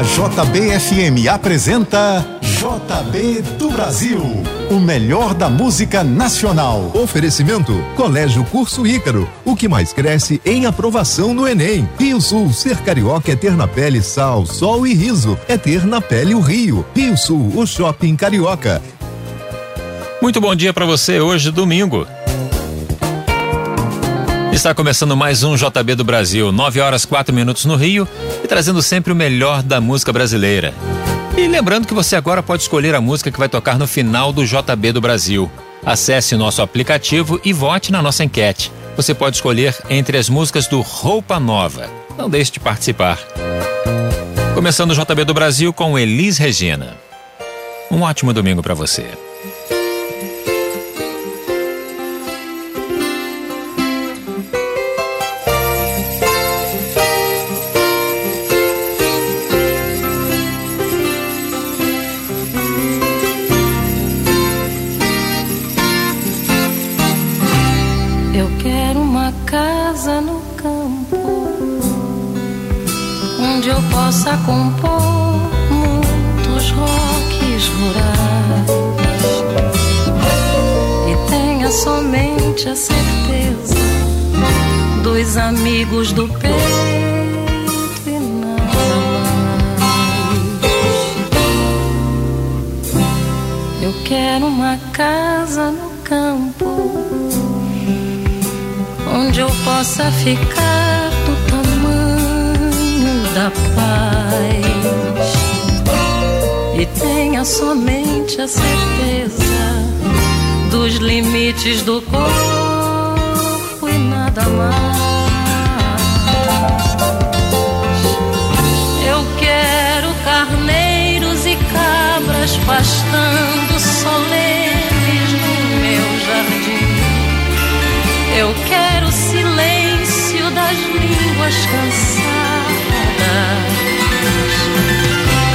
A JBFM apresenta JB do Brasil, o melhor da música nacional. Oferecimento: Colégio Curso Ícaro, o que mais cresce em aprovação no Enem. Rio Sul, ser carioca é ter na pele sal, sol e riso, é ter na pele o Rio. Rio Sul, o shopping carioca. Muito bom dia para você hoje, domingo. Está começando mais um JB do Brasil, 9 horas 4 minutos no Rio e trazendo sempre o melhor da música brasileira. E lembrando que você agora pode escolher a música que vai tocar no final do JB do Brasil. Acesse nosso aplicativo e vote na nossa enquete. Você pode escolher entre as músicas do Roupa Nova. Não deixe de participar. Começando o JB do Brasil com Elis Regina. Um ótimo domingo para você. Possa ficar do da paz e tenha somente a certeza dos limites do corpo e nada mais. Eu quero carneiros e cabras pastando solenes línguas cansadas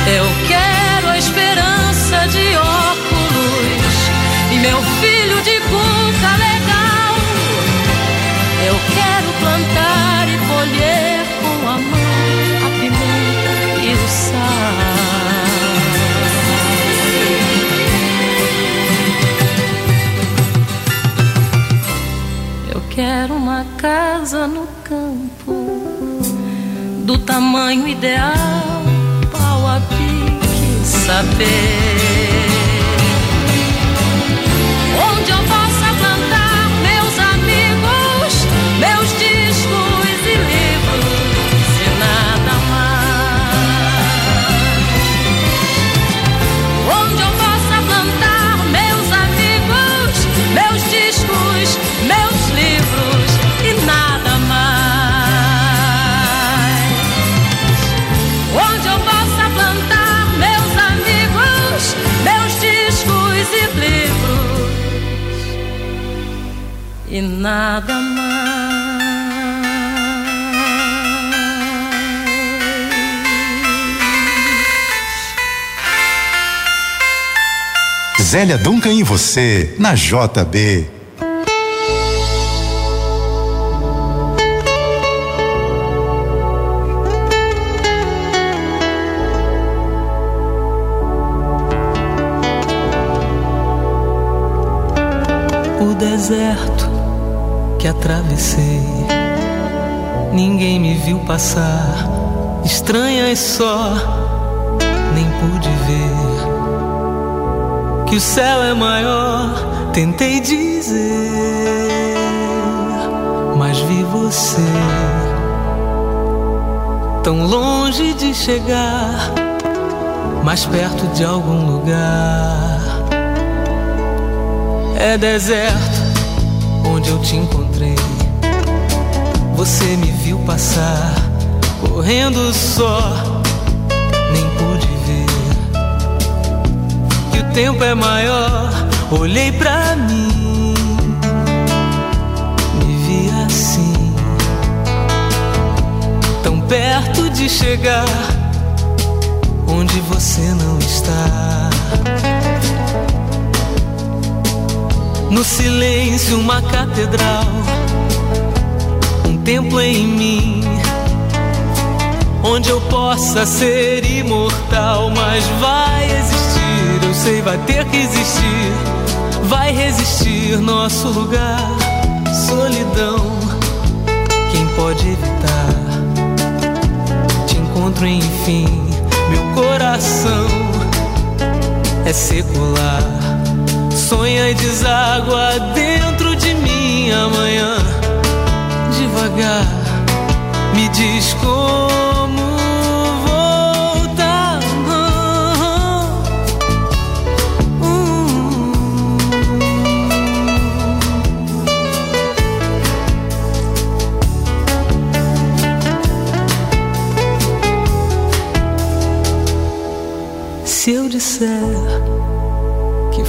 eu quero a esperança de óculos e meu filho de cuca legal. Eu quero plantar e colher com a mão a pimenta e o sal. Eu quero uma casa no do tamanho ideal, pau a pique, saber. E nada mais. Zélia Duncan e você, na JB. O deserto que atravessei. Ninguém me viu passar, estranhas só, nem pude ver que o céu é maior. Tentei dizer, mas vi você tão longe de chegar, mais perto de algum lugar. É deserto onde eu te encontrei. Você me viu passar, correndo só, nem pude ver. Que o tempo é maior, olhei pra mim, me vi assim, tão perto de chegar onde você não está. No silêncio, uma catedral, um templo em mim, onde eu possa ser imortal. Mas vai existir, eu sei, vai ter que existir. Vai resistir nosso lugar, solidão. Quem pode evitar? Te encontro enfim, meu coração é secular. Sonha e deságua dentro de mim amanhã, devagar. Me diz como voltar. Se eu disser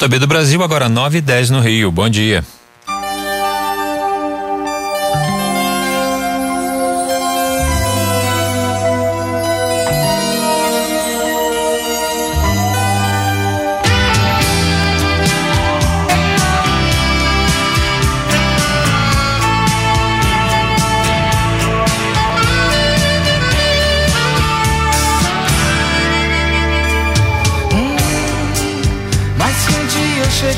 JB do Brasil, agora 9 e 10 no Rio. Bom dia.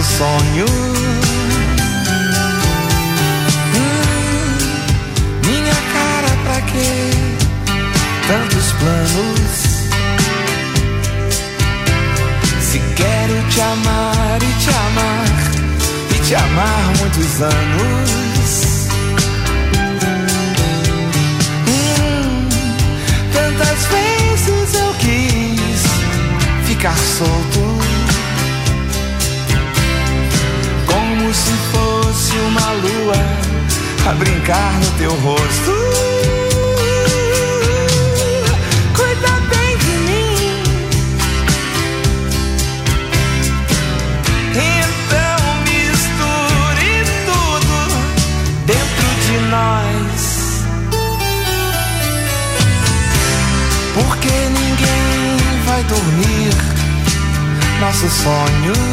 Nosso sonho. Hum, minha cara, pra quê? Tantos planos. Se quero te amar e te amar, e te amar muitos anos. Hum, tantas vezes eu quis ficar solto. Como se fosse uma lua a brincar no teu rosto. Cuida bem de mim. Então misture tudo dentro de nós. Porque ninguém vai dormir nosso sonho.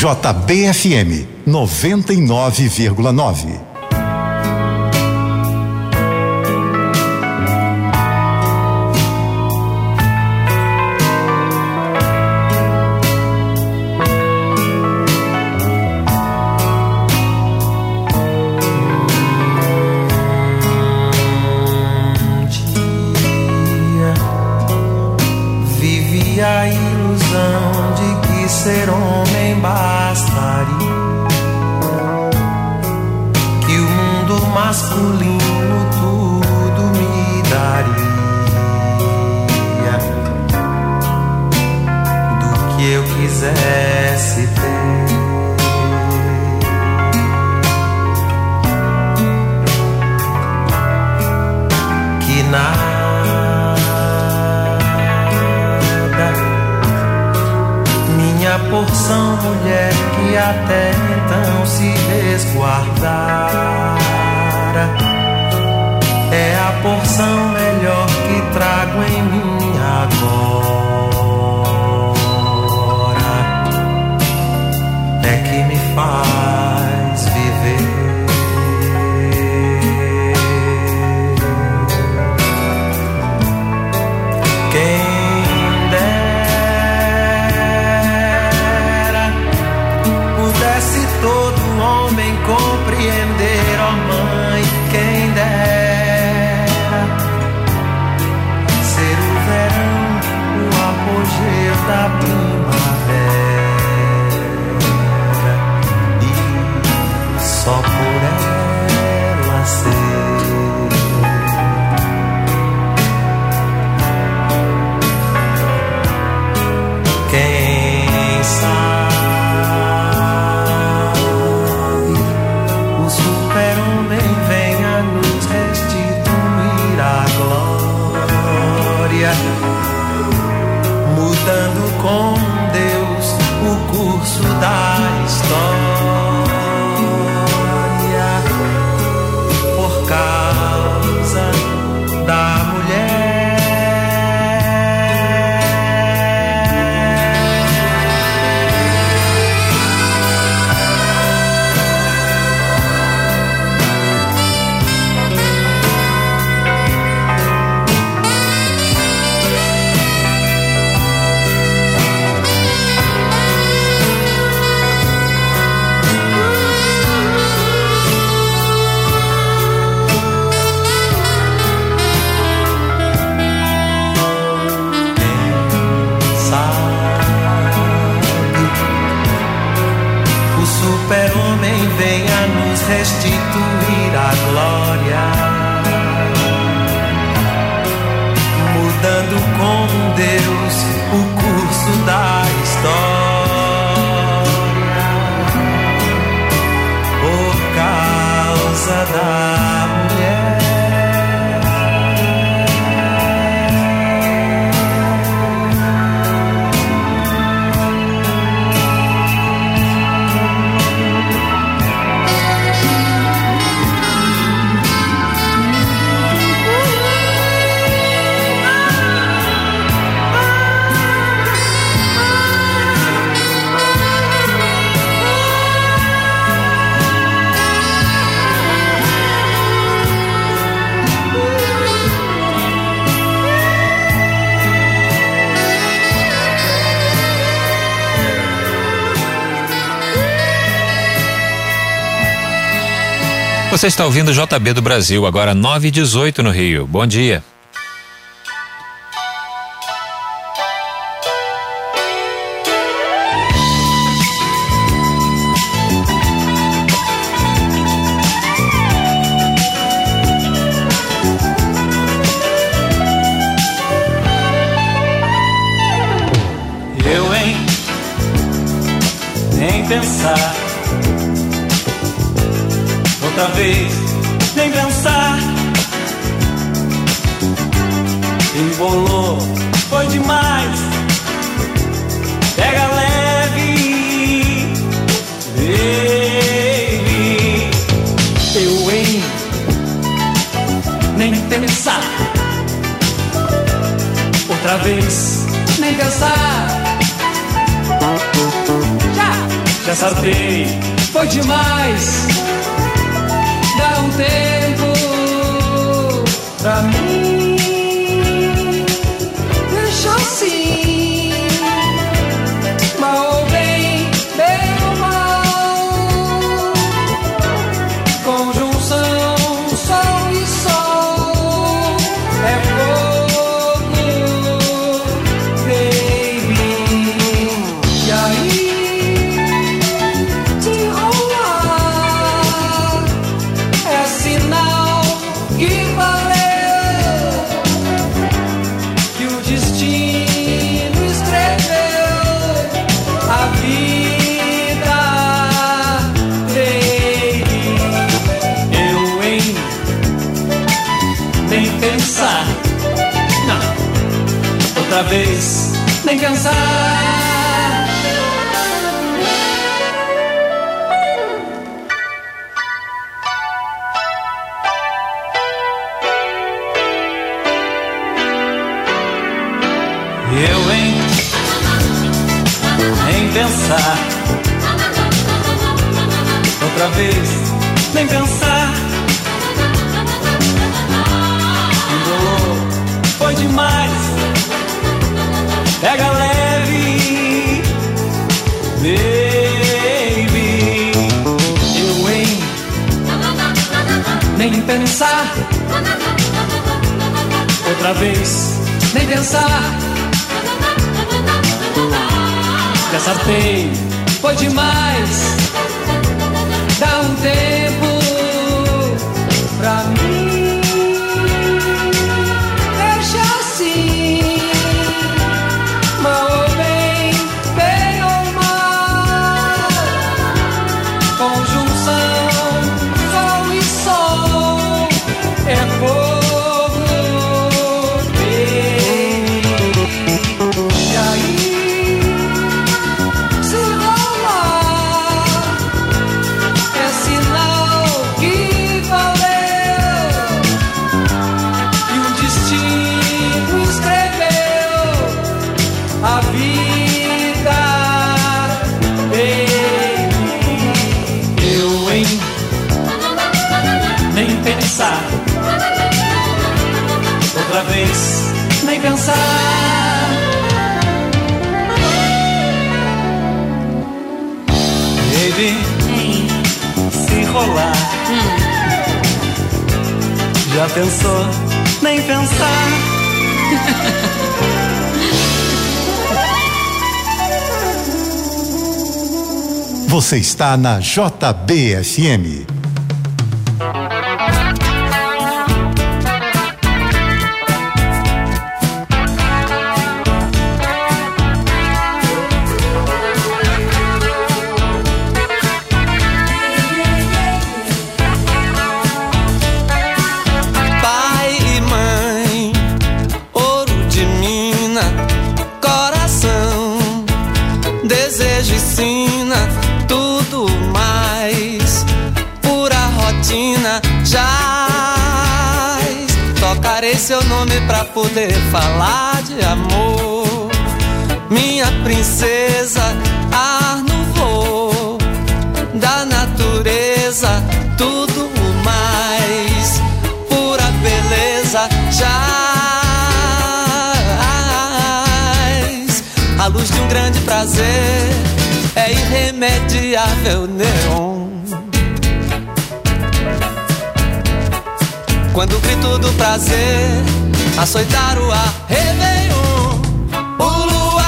JBFM 99,9. है Você está ouvindo o JB do Brasil, agora 9 e 18 no Rio. Bom dia. Outra vez, nem pensar. Já! já sartei, foi demais. Dá um tempo pra mim. Vez, nem pensar. Nem pensar. Outra vez, nem pensar. Já sartei, foi demais. Outra vez, nem pensar. Baby, se rolar. Já pensou? Nem pensar. Você está na JBFM. Poder falar de amor, minha princesa, ar no voo da natureza, tudo mais, pura beleza, jaz. A luz de um grande prazer é irremediável, neon. Quando o grito do prazer açoitar o ar, o lua,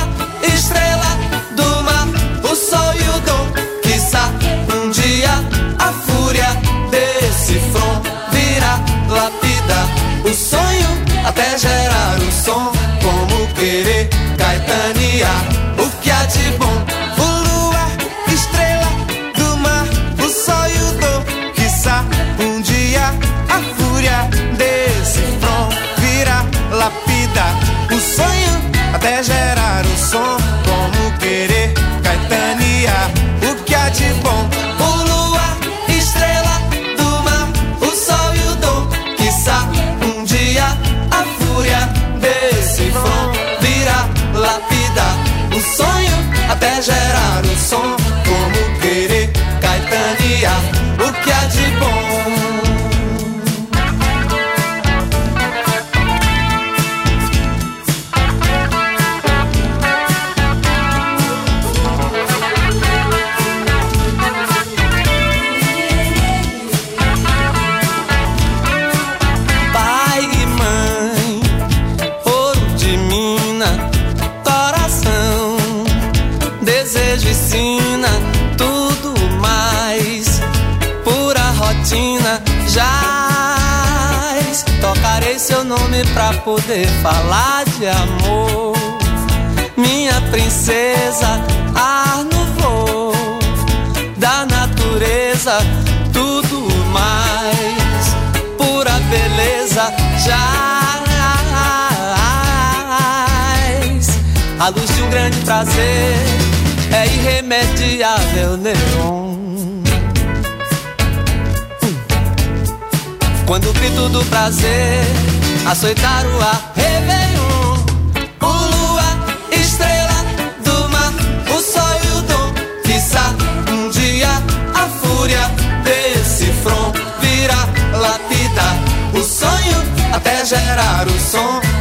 estrela do mar, o sol e o dom, quiçá um dia a fúria desse front virá lapida o sonho até gerar o som, como querer caetanear ver falar de amor. Minha princesa, ar no voo, da natureza, tudo mais. Pura beleza, já. A luz de um grande prazer é irremediável, neon. Quando o grito do prazer açoitar o ar. Réveillon, o luar estrela do mar, o sol e o dom, quiçá um dia a fúria desse front virá lapidar o sonho até gerar o som.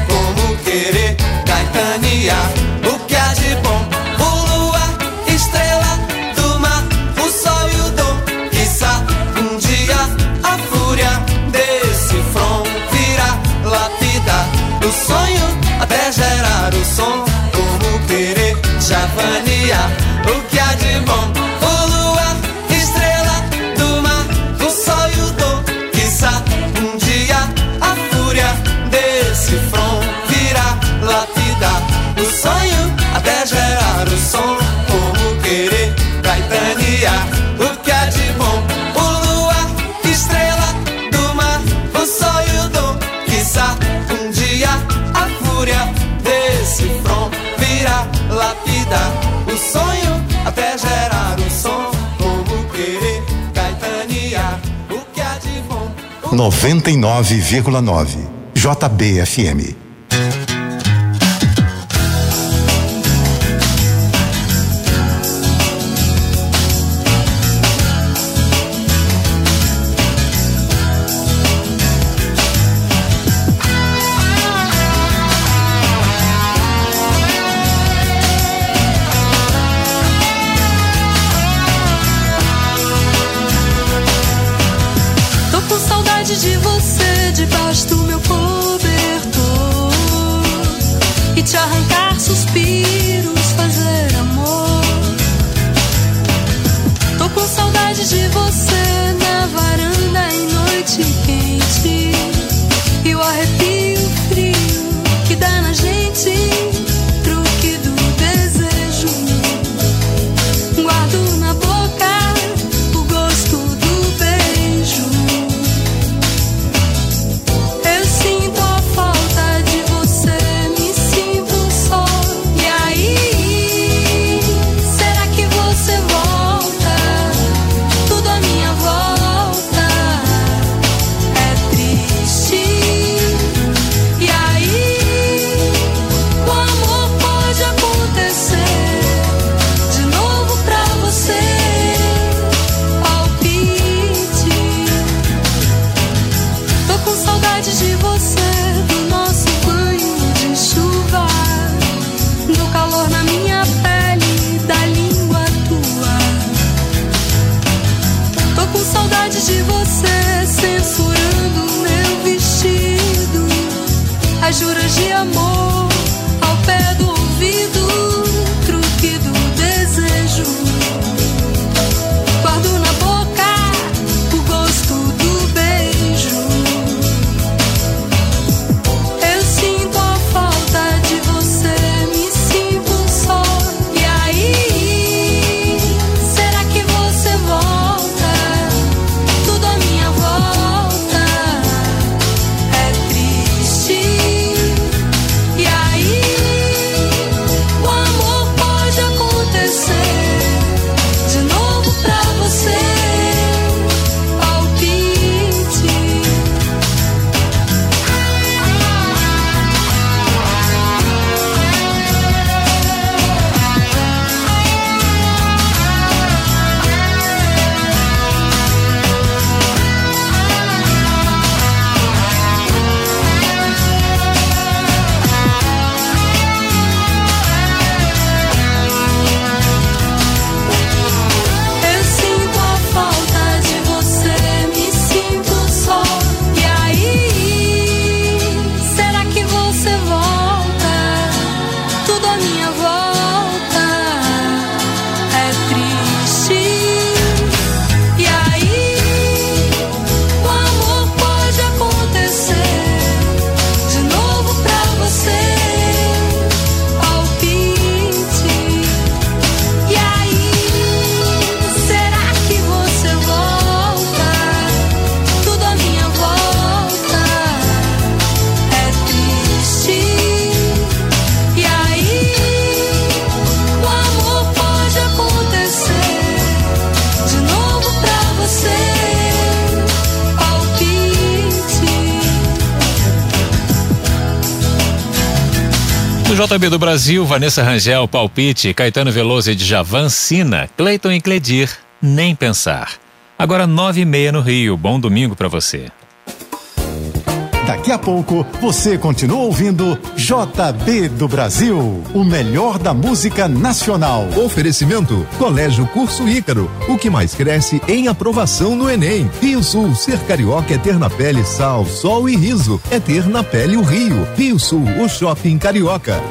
99,9. JBFM. No JB do Brasil, Vanessa Rangel, Palpite, Caetano Veloso e Djavan, Sina, Cleiton e Cledir, Nem Pensar. Agora nove e meia no Rio. Bom domingo para você. Daqui a pouco você continua ouvindo JB do Brasil, o melhor da música nacional. Oferecimento: Colégio Curso Ícaro, o que mais cresce em aprovação no Enem. Rio Sul, ser carioca é ter na pele sal, sol e riso, é ter na pele o Rio. Rio Sul, o shopping carioca.